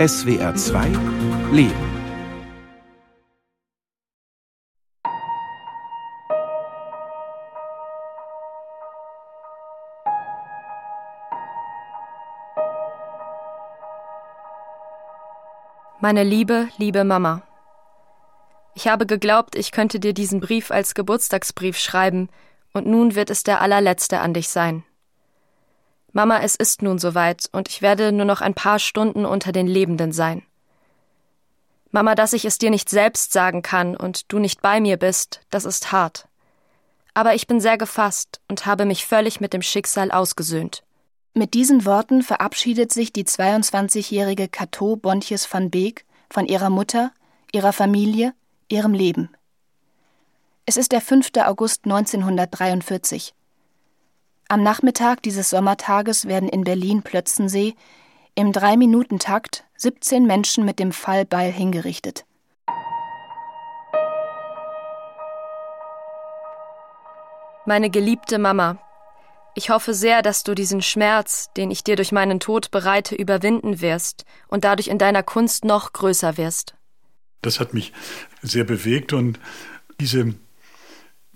SWR 2 Leben. Meine liebe, liebe Mama. Ich habe geglaubt, ich könnte dir diesen Brief als Geburtstagsbrief schreiben, und nun wird es der allerletzte an dich sein. Mama, es ist nun soweit, und ich werde nur noch ein paar Stunden unter den Lebenden sein. Mama, dass ich es dir nicht selbst sagen kann und du nicht bei mir bist, das ist hart. Aber ich bin sehr gefasst und habe mich völlig mit dem Schicksal ausgesöhnt. Mit diesen Worten verabschiedet sich die 22-jährige Cato Bontjes van Beek von ihrer Mutter, ihrer Familie, ihrem Leben. Es ist der 5. August 1943. Am Nachmittag dieses Sommertages werden in Berlin-Plötzensee im Drei-Minuten-Takt 17 Menschen mit dem Fallbeil hingerichtet. Meine geliebte Mama, ich hoffe sehr, dass du diesen Schmerz, den ich dir durch meinen Tod bereite, überwinden wirst und dadurch in deiner Kunst noch größer wirst. Das hat mich sehr bewegt und diese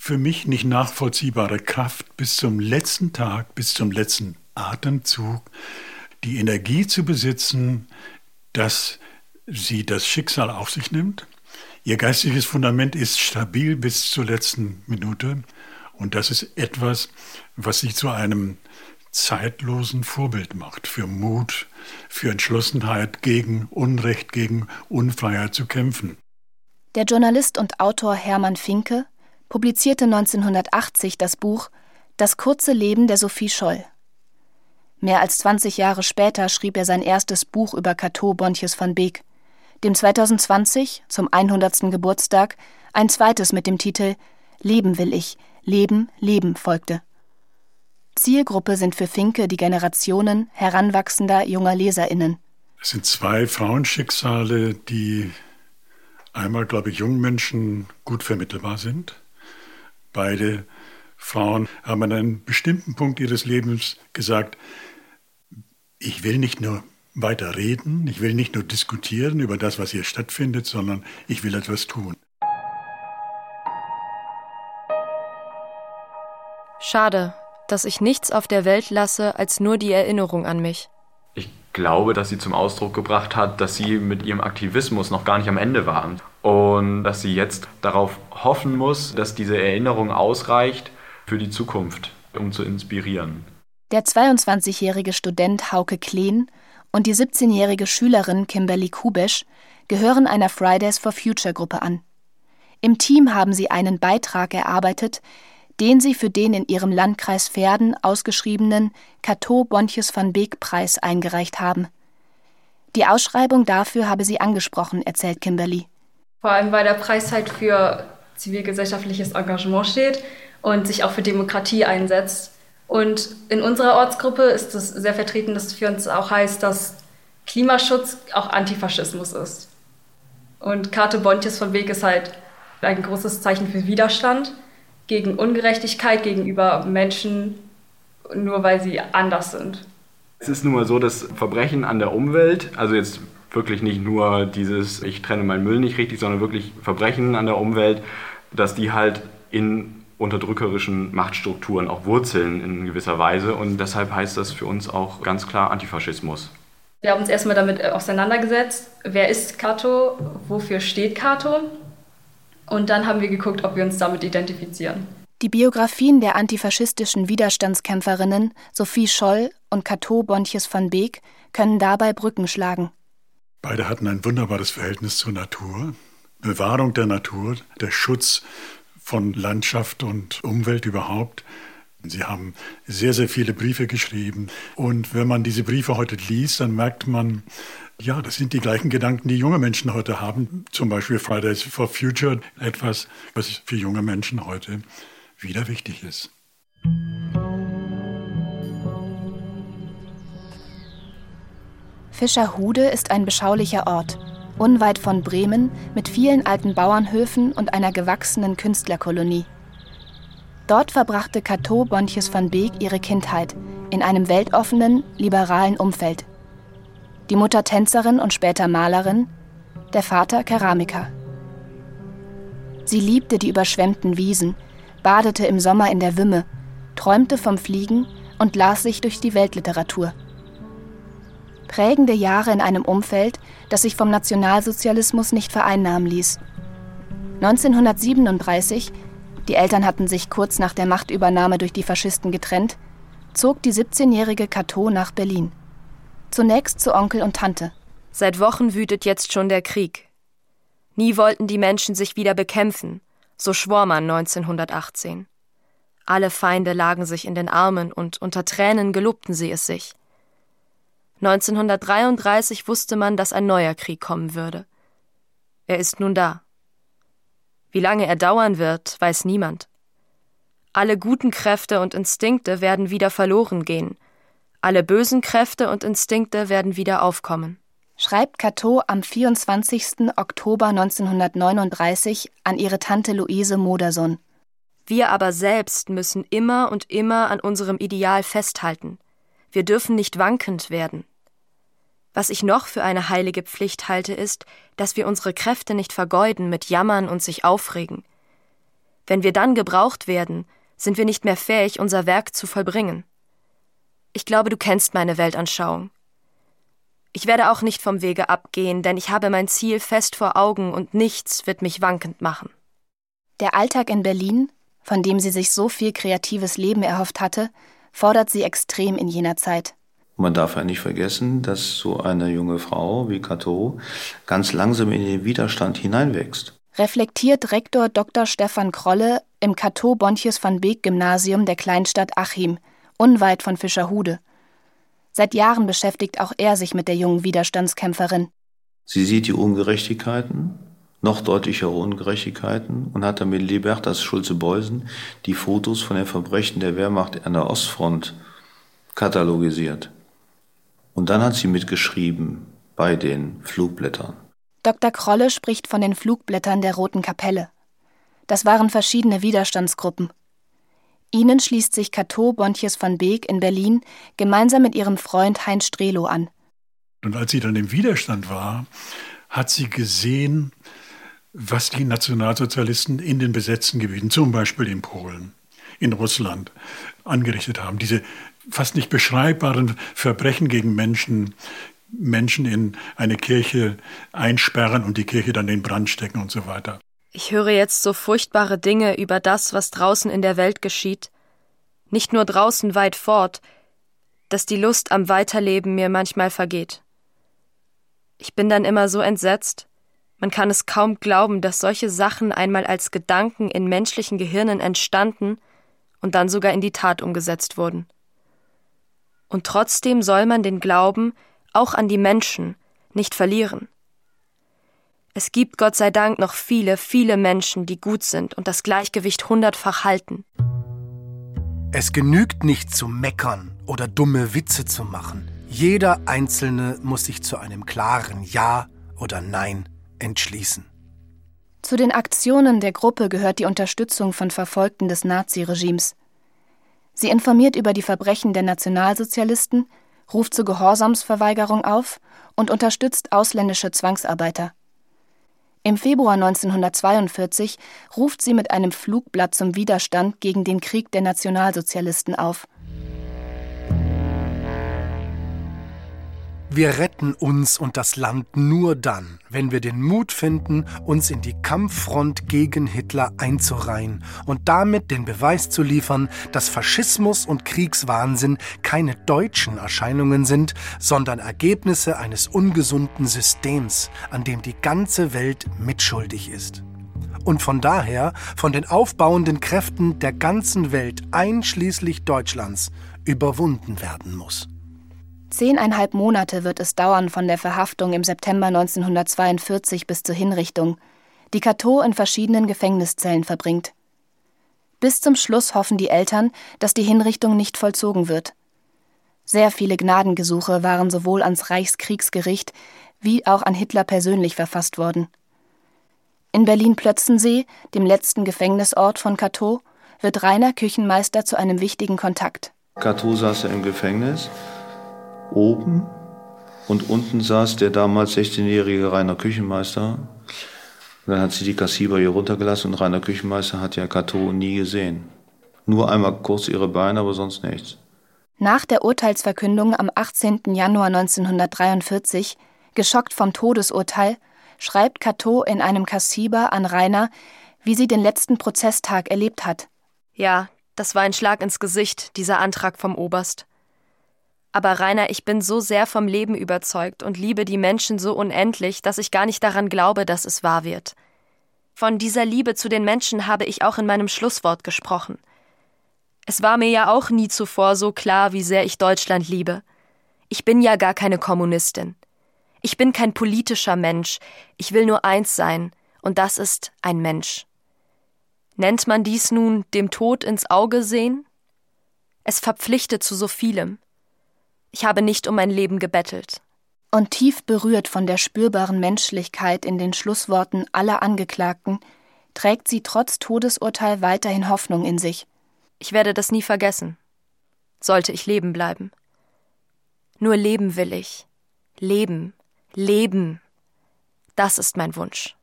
für mich nicht nachvollziehbare Kraft bis zum letzten Tag, bis zum letzten Atemzug, die Energie zu besitzen, dass sie das Schicksal auf sich nimmt. Ihr geistiges Fundament ist stabil bis zur letzten Minute und das ist etwas, was sie zu einem zeitlosen Vorbild macht für Mut, für Entschlossenheit gegen Unrecht, gegen Unfreiheit zu kämpfen. Der Journalist und Autor Hermann Finke publizierte 1980 das Buch Das kurze Leben der Sophie Scholl. Mehr als 20 Jahre später schrieb er sein erstes Buch über Cato Bontjes van Beek, dem 2020 zum 100. Geburtstag ein zweites mit dem Titel Leben will ich, Leben, Leben folgte. Zielgruppe sind für Finke die Generationen heranwachsender junger LeserInnen. Es sind zwei Frauenschicksale, die einmal, glaube ich, jungen Menschen gut vermittelbar sind. Beide Frauen haben an einem bestimmten Punkt ihres Lebens gesagt, ich will nicht nur weiter reden, ich will nicht nur diskutieren über das, was hier stattfindet, sondern ich will etwas tun. Schade, dass ich nichts auf der Welt lasse als nur die Erinnerung an mich. Ich glaube, dass sie zum Ausdruck gebracht hat, dass sie mit ihrem Aktivismus noch gar nicht am Ende waren und dass sie jetzt darauf hoffen muss, dass diese Erinnerung ausreicht für die Zukunft, um zu inspirieren. Der 22-jährige Student Hauke Kleen und die 17-jährige Schülerin Kimberly Kubesch gehören einer Fridays for Future Gruppe an. Im Team haben sie einen Beitrag erarbeitet, den sie für den in ihrem Landkreis Verden ausgeschriebenen Cateau Bontjes van Beek Preis eingereicht haben. Die Ausschreibung dafür habe sie angesprochen, erzählt Kimberly. Vor allem, weil der Preis halt für zivilgesellschaftliches Engagement steht und sich auch für Demokratie einsetzt. Und in unserer Ortsgruppe ist es sehr vertreten, dass für uns auch heißt, dass Klimaschutz auch Antifaschismus ist. Und Karte Bontjes von Weg ist halt ein großes Zeichen für Widerstand gegen Ungerechtigkeit gegenüber Menschen, nur weil sie anders sind. Es ist nun mal so, dass Verbrechen an der Umwelt, also jetzt wirklich nicht nur dieses, ich trenne meinen Müll nicht richtig, sondern wirklich Verbrechen an der Umwelt, dass die halt in unterdrückerischen Machtstrukturen auch wurzeln in gewisser Weise. Und deshalb heißt das für uns auch ganz klar Antifaschismus. Wir haben uns erstmal damit auseinandergesetzt, wer ist Kato, wofür steht Kato und dann haben wir geguckt, ob wir uns damit identifizieren. Die Biografien der antifaschistischen Widerstandskämpferinnen Sophie Scholl und Cato Bontjes van Beek können dabei Brücken schlagen. Beide hatten ein wunderbares Verhältnis zur Natur. Bewahrung der Natur, der Schutz von Landschaft und Umwelt überhaupt. Sie haben sehr, sehr viele Briefe geschrieben. Und wenn man diese Briefe heute liest, dann merkt man, ja, das sind die gleichen Gedanken, die junge Menschen heute haben. Zum Beispiel Fridays for Future, etwas, was für junge Menschen heute wieder wichtig ist. Fischerhude ist ein beschaulicher Ort, unweit von Bremen mit vielen alten Bauernhöfen und einer gewachsenen Künstlerkolonie. Dort verbrachte Cato Bontjes van Beek ihre Kindheit in einem weltoffenen, liberalen Umfeld. die Mutter Tänzerin und später Malerin, der Vater Keramiker. Sie liebte die überschwemmten Wiesen, badete im Sommer in der Wümme, träumte vom Fliegen und las sich durch die Weltliteratur. Prägende Jahre in einem Umfeld, das sich vom Nationalsozialismus nicht vereinnahmen ließ. 1937, die Eltern hatten sich kurz nach der Machtübernahme durch die Faschisten getrennt, zog die 17-jährige Cato nach Berlin. Zunächst zu Onkel und Tante. Seit Wochen wütet jetzt schon der Krieg. Nie wollten die Menschen sich wieder bekämpfen, so schwor man 1918. Alle Feinde lagen sich in den Armen und unter Tränen gelobten sie es sich. 1933 wusste man, dass ein neuer Krieg kommen würde. Er ist nun da. Wie lange er dauern wird, weiß niemand. Alle guten Kräfte und Instinkte werden wieder verloren gehen. Alle bösen Kräfte und Instinkte werden wieder aufkommen. Schreibt Cato am 24. Oktober 1939 an ihre Tante Luise Modersohn. Wir aber selbst müssen immer und immer an unserem Ideal festhalten. Wir dürfen nicht wankend werden. Was ich noch für eine heilige Pflicht halte, ist, dass wir unsere Kräfte nicht vergeuden mit Jammern und sich aufregen. Wenn wir dann gebraucht werden, sind wir nicht mehr fähig, unser Werk zu vollbringen. Ich glaube, du kennst meine Weltanschauung. Ich werde auch nicht vom Wege abgehen, denn ich habe mein Ziel fest vor Augen und nichts wird mich wankend machen. Der Alltag in Berlin, von dem sie sich so viel kreatives Leben erhofft hatte, fordert sie extrem in jener Zeit. Man darf ja nicht vergessen, dass so eine junge Frau wie Cato ganz langsam in den Widerstand hineinwächst. Reflektiert Rektor Dr. Stefan Krolle im Cato Bontius van Beek Gymnasium der Kleinstadt Achim, unweit von Fischerhude. Seit Jahren beschäftigt auch er sich mit der jungen Widerstandskämpferin. Sie sieht die Ungerechtigkeiten, noch deutlichere Ungerechtigkeiten und hat dann mit Libertas Schulze-Beusen die Fotos von den Verbrechen der Wehrmacht an der Ostfront katalogisiert. Und dann hat sie mitgeschrieben bei den Flugblättern. Dr. Krolle spricht von den Flugblättern der Roten Kapelle. Das waren verschiedene Widerstandsgruppen. Ihnen schließt sich Cato Bontjes van Beek in Berlin gemeinsam mit ihrem Freund Heinz Strelo an. Und als sie dann im Widerstand war, hat sie gesehen, was die Nationalsozialisten in den besetzten Gebieten, zum Beispiel in Polen, in Russland, angerichtet haben. Diese fast nicht beschreibbaren Verbrechen gegen Menschen, Menschen in eine Kirche einsperren und die Kirche dann in Brand stecken und so weiter. Ich höre jetzt so furchtbare Dinge über das, was draußen in der Welt geschieht. Nicht nur draußen weit fort, dass die Lust am Weiterleben mir manchmal vergeht. Ich bin dann immer so entsetzt, man kann es kaum glauben, dass solche Sachen einmal als Gedanken in menschlichen Gehirnen entstanden und dann sogar in die Tat umgesetzt wurden. Und trotzdem soll man den Glauben auch an die Menschen nicht verlieren. Es gibt Gott sei Dank noch viele, viele Menschen, die gut sind und das Gleichgewicht hundertfach halten. Es genügt nicht zu meckern oder dumme Witze zu machen. Jeder Einzelne muss sich zu einem klaren Ja oder Nein entschließen. Zu den Aktionen der Gruppe gehört die Unterstützung von Verfolgten des Naziregimes. Sie informiert über die Verbrechen der Nationalsozialisten, ruft zur Gehorsamsverweigerung auf und unterstützt ausländische Zwangsarbeiter. Im Februar 1942 ruft sie mit einem Flugblatt zum Widerstand gegen den Krieg der Nationalsozialisten auf. Wir retten uns und das Land nur dann, wenn wir den Mut finden, uns in die Kampffront gegen Hitler einzureihen und damit den Beweis zu liefern, dass Faschismus und Kriegswahnsinn keine deutschen Erscheinungen sind, sondern Ergebnisse eines ungesunden Systems, an dem die ganze Welt mitschuldig ist und von daher von den aufbauenden Kräften der ganzen Welt einschließlich Deutschlands überwunden werden muss. Zehneinhalb Monate wird es dauern von der Verhaftung im September 1942 bis zur Hinrichtung, die Cato in verschiedenen Gefängniszellen verbringt. Bis zum Schluss hoffen die Eltern, dass die Hinrichtung nicht vollzogen wird. Sehr viele Gnadengesuche waren sowohl ans Reichskriegsgericht wie auch an Hitler persönlich verfasst worden. In Berlin-Plötzensee, dem letzten Gefängnisort von Cato, wird Rainer Küchenmeister zu einem wichtigen Kontakt. Cato saß im Gefängnis oben Und unten saß der damals 16-jährige Rainer Küchenmeister. Und dann hat sie die Kassiber hier runtergelassen und Rainer Küchenmeister hat ja Kato nie gesehen. Nur einmal kurz ihre Beine, aber sonst nichts. Nach der Urteilsverkündung am 18. Januar 1943, geschockt vom Todesurteil, schreibt Cato in einem Kassiber an Rainer, wie sie den letzten Prozesstag erlebt hat. Ja, das war ein Schlag ins Gesicht, dieser Antrag vom Oberst. Aber Rainer, ich bin so sehr vom Leben überzeugt und liebe die Menschen so unendlich, dass ich gar nicht daran glaube, dass es wahr wird. Von dieser Liebe zu den Menschen habe ich auch in meinem Schlusswort gesprochen. Es war mir ja auch nie zuvor so klar, wie sehr ich Deutschland liebe. Ich bin ja gar keine Kommunistin. Ich bin kein politischer Mensch. Ich will nur eins sein, und das ist ein Mensch. Nennt man dies nun dem Tod ins Auge sehen? Es verpflichtet zu so vielem. Ich habe nicht um mein Leben gebettelt. Und tief berührt von der spürbaren Menschlichkeit in den Schlussworten aller Angeklagten, trägt sie trotz Todesurteil weiterhin Hoffnung in sich. Ich werde das nie vergessen. Sollte ich leben bleiben. Nur leben will ich. Leben, leben. Das ist mein Wunsch.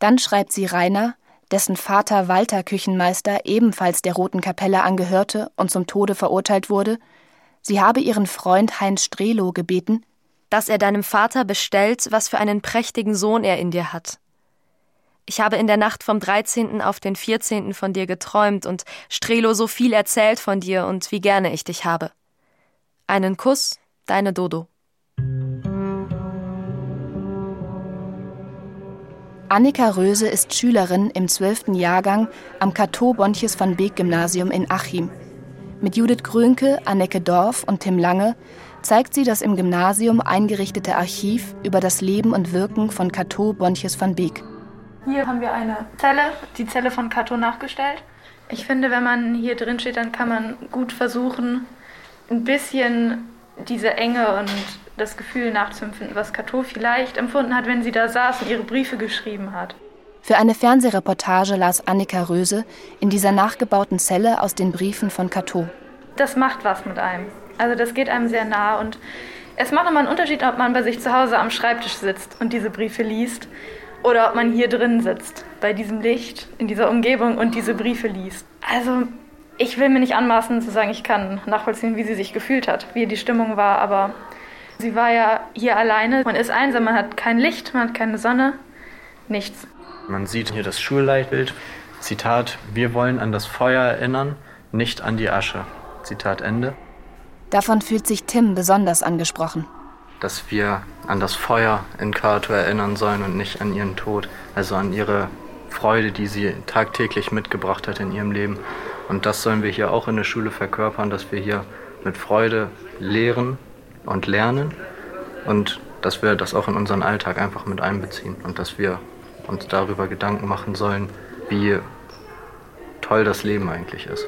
Dann schreibt sie Rainer, dessen Vater Walter Küchenmeister ebenfalls der Roten Kapelle angehörte und zum Tode verurteilt wurde, Sie habe ihren Freund Heinz Strelo gebeten, dass er deinem Vater bestellt, was für einen prächtigen Sohn er in dir hat. Ich habe in der Nacht vom 13. auf den 14. von dir geträumt und Strelo so viel erzählt von dir und wie gerne ich dich habe. Einen Kuss, deine Dodo. Annika Röse ist Schülerin im 12. Jahrgang am Cateau Bonches van Beek Gymnasium in Achim. Mit Judith Grönke, Anneke Dorf und Tim Lange zeigt sie das im Gymnasium eingerichtete Archiv über das Leben und Wirken von Cato Bonches van Beek. Hier haben wir eine Zelle, die Zelle von Cato nachgestellt. Ich finde, wenn man hier drin steht, dann kann man gut versuchen, ein bisschen diese Enge und das Gefühl nachzuempfinden, was Cato vielleicht empfunden hat, wenn sie da saß und ihre Briefe geschrieben hat. Für eine Fernsehreportage las Annika Röse in dieser nachgebauten Zelle aus den Briefen von Cato. Das macht was mit einem. Also das geht einem sehr nah und es macht nochmal einen Unterschied, ob man bei sich zu Hause am Schreibtisch sitzt und diese Briefe liest oder ob man hier drin sitzt, bei diesem Licht, in dieser Umgebung und diese Briefe liest. Also ich will mir nicht anmaßen zu sagen, ich kann nachvollziehen, wie sie sich gefühlt hat, wie die Stimmung war, aber sie war ja hier alleine. Man ist einsam, man hat kein Licht, man hat keine Sonne, nichts. Man sieht hier das Schulleitbild. Zitat, wir wollen an das Feuer erinnern, nicht an die Asche. Zitat Ende. Davon fühlt sich Tim besonders angesprochen. Dass wir an das Feuer in Kato erinnern sollen und nicht an ihren Tod, also an ihre Freude, die sie tagtäglich mitgebracht hat in ihrem Leben. Und das sollen wir hier auch in der Schule verkörpern, dass wir hier mit Freude lehren und lernen und dass wir das auch in unseren Alltag einfach mit einbeziehen und dass wir uns darüber Gedanken machen sollen, wie toll das Leben eigentlich ist.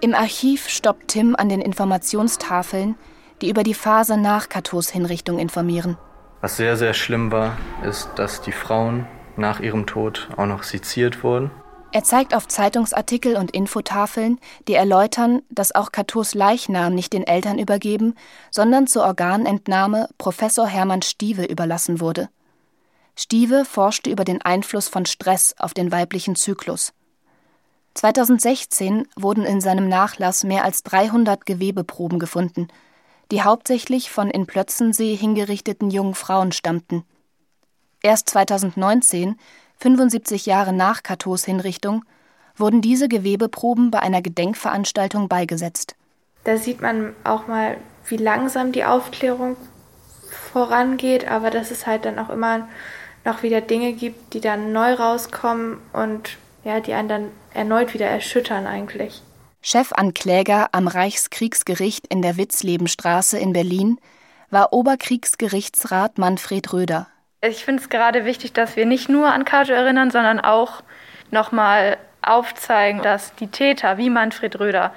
Im Archiv stoppt Tim an den Informationstafeln, die über die Phase nach Katos Hinrichtung informieren. Was sehr, sehr schlimm war, ist, dass die Frauen nach ihrem Tod auch noch seziert wurden. Er zeigt auf Zeitungsartikel und Infotafeln, die erläutern, dass auch Katos Leichnam nicht den Eltern übergeben, sondern zur Organentnahme Professor Hermann Stieve überlassen wurde. Stieve forschte über den Einfluss von Stress auf den weiblichen Zyklus. 2016 wurden in seinem Nachlass mehr als 300 Gewebeproben gefunden, die hauptsächlich von in Plötzensee hingerichteten jungen Frauen stammten. Erst 2019, 75 Jahre nach Katos Hinrichtung, wurden diese Gewebeproben bei einer Gedenkveranstaltung beigesetzt. Da sieht man auch mal, wie langsam die Aufklärung vorangeht, aber dass es halt dann auch immer noch wieder Dinge gibt, die dann neu rauskommen und ja, die einen dann erneut wieder erschüttern eigentlich. Chefankläger am Reichskriegsgericht in der Witzlebenstraße in Berlin war Oberkriegsgerichtsrat Manfred Röder. Ich finde es gerade wichtig, dass wir nicht nur an Kajo erinnern, sondern auch nochmal aufzeigen, dass die Täter wie Manfred Röder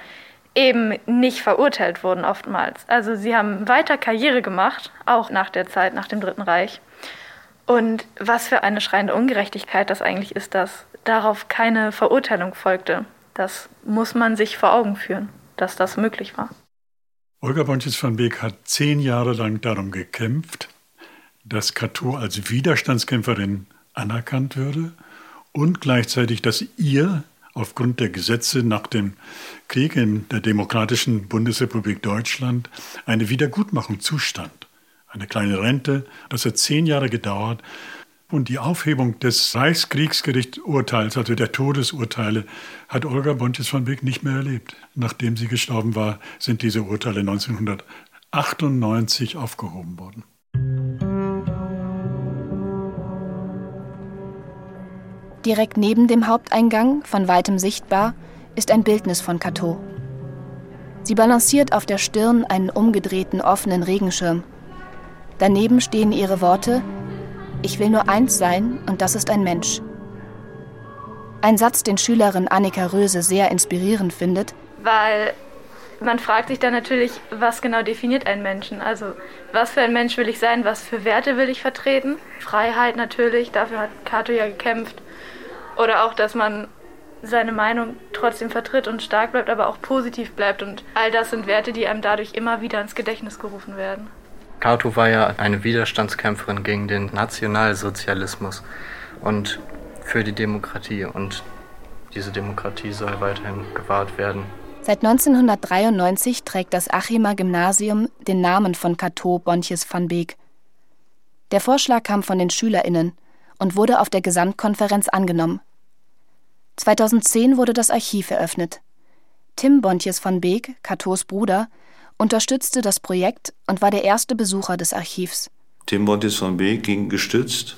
eben nicht verurteilt wurden oftmals. Also sie haben weiter Karriere gemacht, auch nach der Zeit, nach dem Dritten Reich. Und was für eine schreiende Ungerechtigkeit das eigentlich ist, dass darauf keine Verurteilung folgte. Das muss man sich vor Augen führen, dass das möglich war. Olga Bonches van Beek hat zehn Jahre lang darum gekämpft, dass Cato als Widerstandskämpferin anerkannt würde und gleichzeitig, dass ihr aufgrund der Gesetze nach dem Krieg in der Demokratischen Bundesrepublik Deutschland eine Wiedergutmachung zustand. Eine kleine Rente, das hat zehn Jahre gedauert. Und die Aufhebung des Reichskriegsgerichtsurteils, also der Todesurteile, hat Olga Bontes von Beek nicht mehr erlebt. Nachdem sie gestorben war, sind diese Urteile 1998 aufgehoben worden. Direkt neben dem Haupteingang, von weitem sichtbar, ist ein Bildnis von Cato. Sie balanciert auf der Stirn einen umgedrehten offenen Regenschirm. Daneben stehen ihre Worte Ich will nur eins sein, und das ist ein Mensch. Ein Satz, den Schülerin Annika Röse sehr inspirierend findet. Weil man fragt sich dann natürlich, was genau definiert einen Menschen? Also, was für ein Mensch will ich sein? Was für Werte will ich vertreten? Freiheit natürlich, dafür hat Cato ja gekämpft. Oder auch, dass man seine Meinung trotzdem vertritt und stark bleibt, aber auch positiv bleibt. Und all das sind Werte, die einem dadurch immer wieder ins Gedächtnis gerufen werden. Cato war ja eine Widerstandskämpferin gegen den Nationalsozialismus und für die Demokratie. Und diese Demokratie soll weiterhin gewahrt werden. Seit 1993 trägt das Achimer Gymnasium den Namen von Cato Bonches van Beek. Der Vorschlag kam von den SchülerInnen und wurde auf der Gesamtkonferenz angenommen. 2010 wurde das Archiv eröffnet. Tim Bontjes von Beek, Catos Bruder, unterstützte das Projekt und war der erste Besucher des Archivs. Tim Bontjes von Beek ging gestützt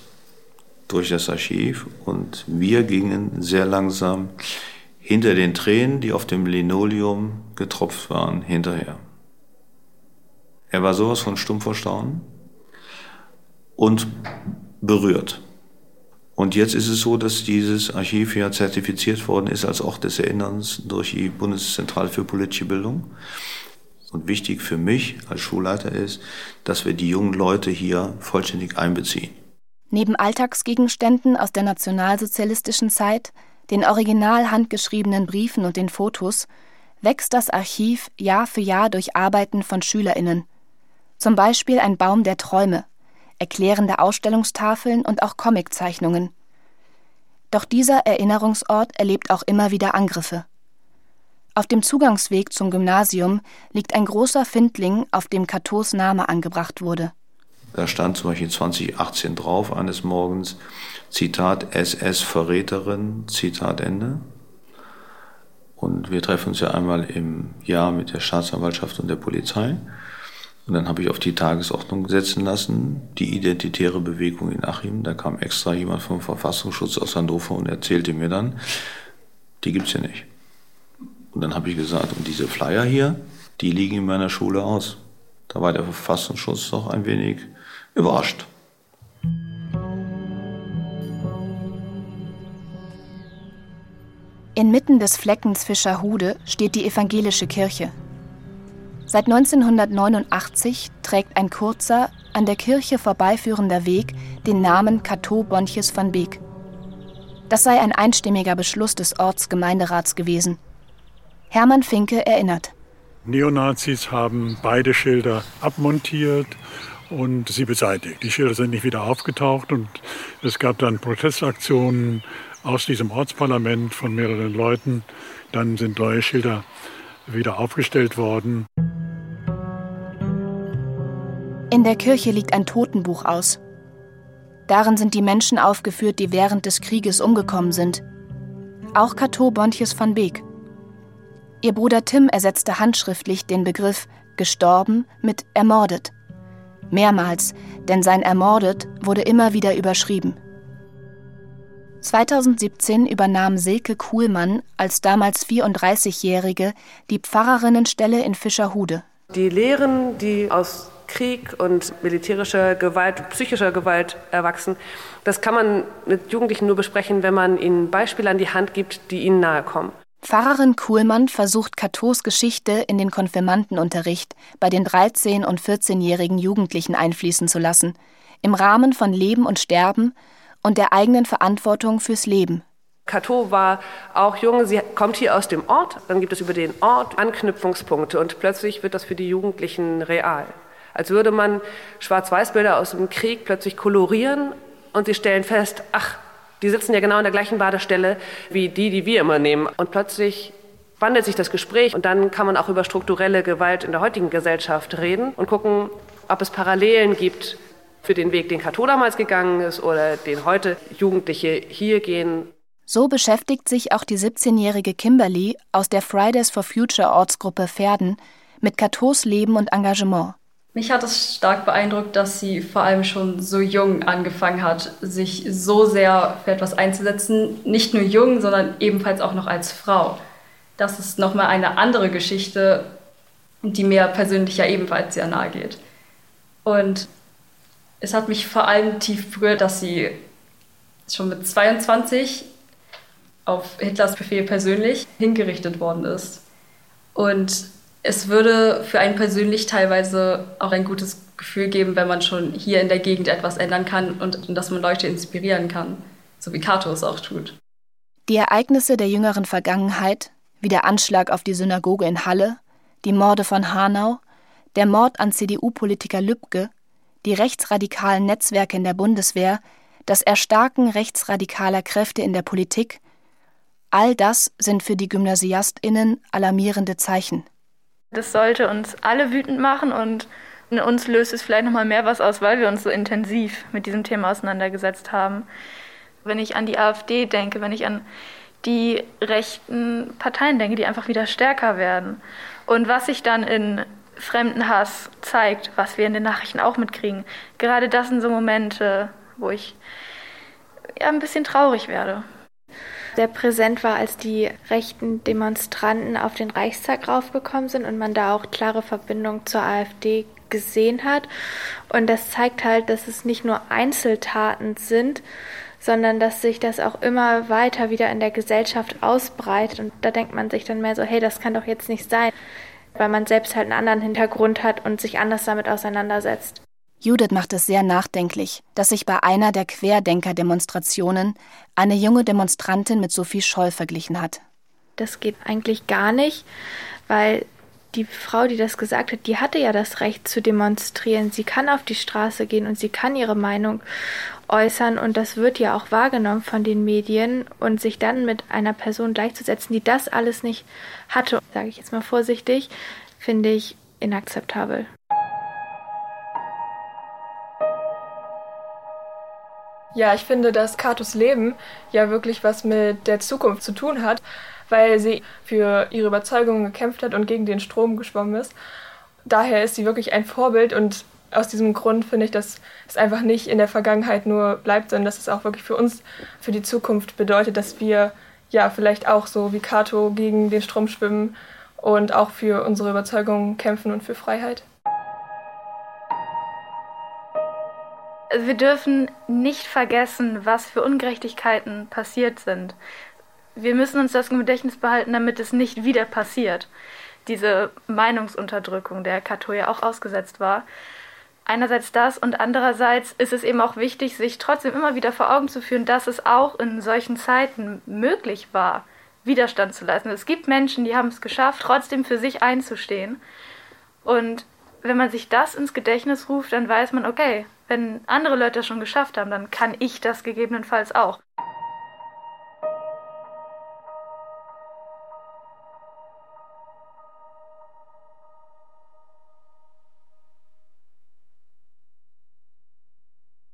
durch das Archiv und wir gingen sehr langsam hinter den Tränen, die auf dem Linoleum getropft waren, hinterher. Er war sowas von stumm vor Staunen und berührt. Und jetzt ist es so, dass dieses Archiv ja zertifiziert worden ist als Ort des Erinnerns durch die Bundeszentrale für politische Bildung. Und wichtig für mich als Schulleiter ist, dass wir die jungen Leute hier vollständig einbeziehen. Neben Alltagsgegenständen aus der nationalsozialistischen Zeit, den original handgeschriebenen Briefen und den Fotos, wächst das Archiv Jahr für Jahr durch Arbeiten von SchülerInnen. Zum Beispiel ein Baum der Träume, erklärende Ausstellungstafeln und auch Comiczeichnungen. Doch dieser Erinnerungsort erlebt auch immer wieder Angriffe. Auf dem Zugangsweg zum Gymnasium liegt ein großer Findling, auf dem Katos Name angebracht wurde. Da stand zum Beispiel 2018 drauf, eines Morgens, Zitat SS-Verräterin, Zitat Ende. Und wir treffen uns ja einmal im Jahr mit der Staatsanwaltschaft und der Polizei. Und dann habe ich auf die Tagesordnung setzen lassen, die identitäre Bewegung in Achim. Da kam extra jemand vom Verfassungsschutz aus Hannover und erzählte mir dann, die gibt's hier nicht. Und dann habe ich gesagt, und diese Flyer hier, die liegen in meiner Schule aus. Da war der Verfassungsschutz doch ein wenig überrascht. Inmitten des Fleckens Fischerhude steht die evangelische Kirche. Seit 1989 trägt ein kurzer, an der Kirche vorbeiführender Weg den Namen Cateau Bonches van Beek. Das sei ein einstimmiger Beschluss des Ortsgemeinderats gewesen. Hermann Finke erinnert. Neonazis haben beide Schilder abmontiert und sie beseitigt. Die Schilder sind nicht wieder aufgetaucht und es gab dann Protestaktionen aus diesem Ortsparlament von mehreren Leuten. Dann sind neue Schilder wieder aufgestellt worden. In der Kirche liegt ein Totenbuch aus. Darin sind die Menschen aufgeführt, die während des Krieges umgekommen sind. Auch Cato Bontjes van Beek. Ihr Bruder Tim ersetzte handschriftlich den Begriff gestorben mit ermordet. Mehrmals, denn sein ermordet wurde immer wieder überschrieben. 2017 übernahm Silke Kuhlmann als damals 34-Jährige die Pfarrerinnenstelle in Fischerhude. Die Lehren, die aus Krieg und militärischer Gewalt, psychischer Gewalt erwachsen. Das kann man mit Jugendlichen nur besprechen, wenn man ihnen Beispiele an die Hand gibt, die ihnen nahe kommen. Pfarrerin Kuhlmann versucht Katos Geschichte in den Konfirmandenunterricht bei den 13- und 14-jährigen Jugendlichen einfließen zu lassen, im Rahmen von Leben und Sterben und der eigenen Verantwortung fürs Leben. Kato war auch jung, sie kommt hier aus dem Ort, dann gibt es über den Ort Anknüpfungspunkte und plötzlich wird das für die Jugendlichen real. Als würde man Schwarz-Weiß-Bilder aus dem Krieg plötzlich kolorieren und sie stellen fest, ach, die sitzen ja genau an der gleichen Badestelle wie die, die wir immer nehmen. Und plötzlich wandelt sich das Gespräch und dann kann man auch über strukturelle Gewalt in der heutigen Gesellschaft reden und gucken, ob es Parallelen gibt für den Weg, den Kato damals gegangen ist oder den heute Jugendliche hier gehen. So beschäftigt sich auch die 17-jährige Kimberly aus der Fridays for Future Ortsgruppe Pferden mit Katos Leben und Engagement. Mich hat es stark beeindruckt, dass sie vor allem schon so jung angefangen hat, sich so sehr für etwas einzusetzen. Nicht nur jung, sondern ebenfalls auch noch als Frau. Das ist nochmal eine andere Geschichte, die mir persönlich ja ebenfalls sehr nahe geht. Und es hat mich vor allem tief berührt, dass sie schon mit 22 auf Hitlers Befehl persönlich hingerichtet worden ist. Und es würde für einen persönlich teilweise auch ein gutes Gefühl geben, wenn man schon hier in der Gegend etwas ändern kann und, und dass man Leute inspirieren kann, so wie Cato es auch tut. Die Ereignisse der jüngeren Vergangenheit, wie der Anschlag auf die Synagoge in Halle, die Morde von Hanau, der Mord an CDU-Politiker Lübcke, die rechtsradikalen Netzwerke in der Bundeswehr, das Erstarken rechtsradikaler Kräfte in der Politik, all das sind für die Gymnasiastinnen alarmierende Zeichen. Das sollte uns alle wütend machen und in uns löst es vielleicht noch mal mehr was aus, weil wir uns so intensiv mit diesem Thema auseinandergesetzt haben. Wenn ich an die AfD denke, wenn ich an die rechten Parteien denke, die einfach wieder stärker werden und was sich dann in Fremdenhass zeigt, was wir in den Nachrichten auch mitkriegen. Gerade das sind so Momente, wo ich ja ein bisschen traurig werde sehr präsent war, als die rechten Demonstranten auf den Reichstag raufgekommen sind und man da auch klare Verbindung zur AfD gesehen hat. Und das zeigt halt, dass es nicht nur Einzeltaten sind, sondern dass sich das auch immer weiter wieder in der Gesellschaft ausbreitet. Und da denkt man sich dann mehr so, hey, das kann doch jetzt nicht sein, weil man selbst halt einen anderen Hintergrund hat und sich anders damit auseinandersetzt. Judith macht es sehr nachdenklich, dass sich bei einer der Querdenker-Demonstrationen eine junge Demonstrantin mit Sophie Scholl verglichen hat. Das geht eigentlich gar nicht, weil die Frau, die das gesagt hat, die hatte ja das Recht zu demonstrieren. Sie kann auf die Straße gehen und sie kann ihre Meinung äußern und das wird ja auch wahrgenommen von den Medien und sich dann mit einer Person gleichzusetzen, die das alles nicht hatte, sage ich jetzt mal vorsichtig, finde ich inakzeptabel. Ja, ich finde, dass Katos Leben ja wirklich was mit der Zukunft zu tun hat, weil sie für ihre Überzeugungen gekämpft hat und gegen den Strom geschwommen ist. Daher ist sie wirklich ein Vorbild und aus diesem Grund finde ich, dass es einfach nicht in der Vergangenheit nur bleibt, sondern dass es auch wirklich für uns, für die Zukunft bedeutet, dass wir ja vielleicht auch so wie Kato gegen den Strom schwimmen und auch für unsere Überzeugungen kämpfen und für Freiheit. Wir dürfen nicht vergessen, was für Ungerechtigkeiten passiert sind. Wir müssen uns das im Gedächtnis behalten, damit es nicht wieder passiert. Diese Meinungsunterdrückung, der Kato ja auch ausgesetzt war. Einerseits das und andererseits ist es eben auch wichtig, sich trotzdem immer wieder vor Augen zu führen, dass es auch in solchen Zeiten möglich war, Widerstand zu leisten. Es gibt Menschen, die haben es geschafft, trotzdem für sich einzustehen. Und wenn man sich das ins Gedächtnis ruft, dann weiß man, okay, wenn andere Leute das schon geschafft haben, dann kann ich das gegebenenfalls auch.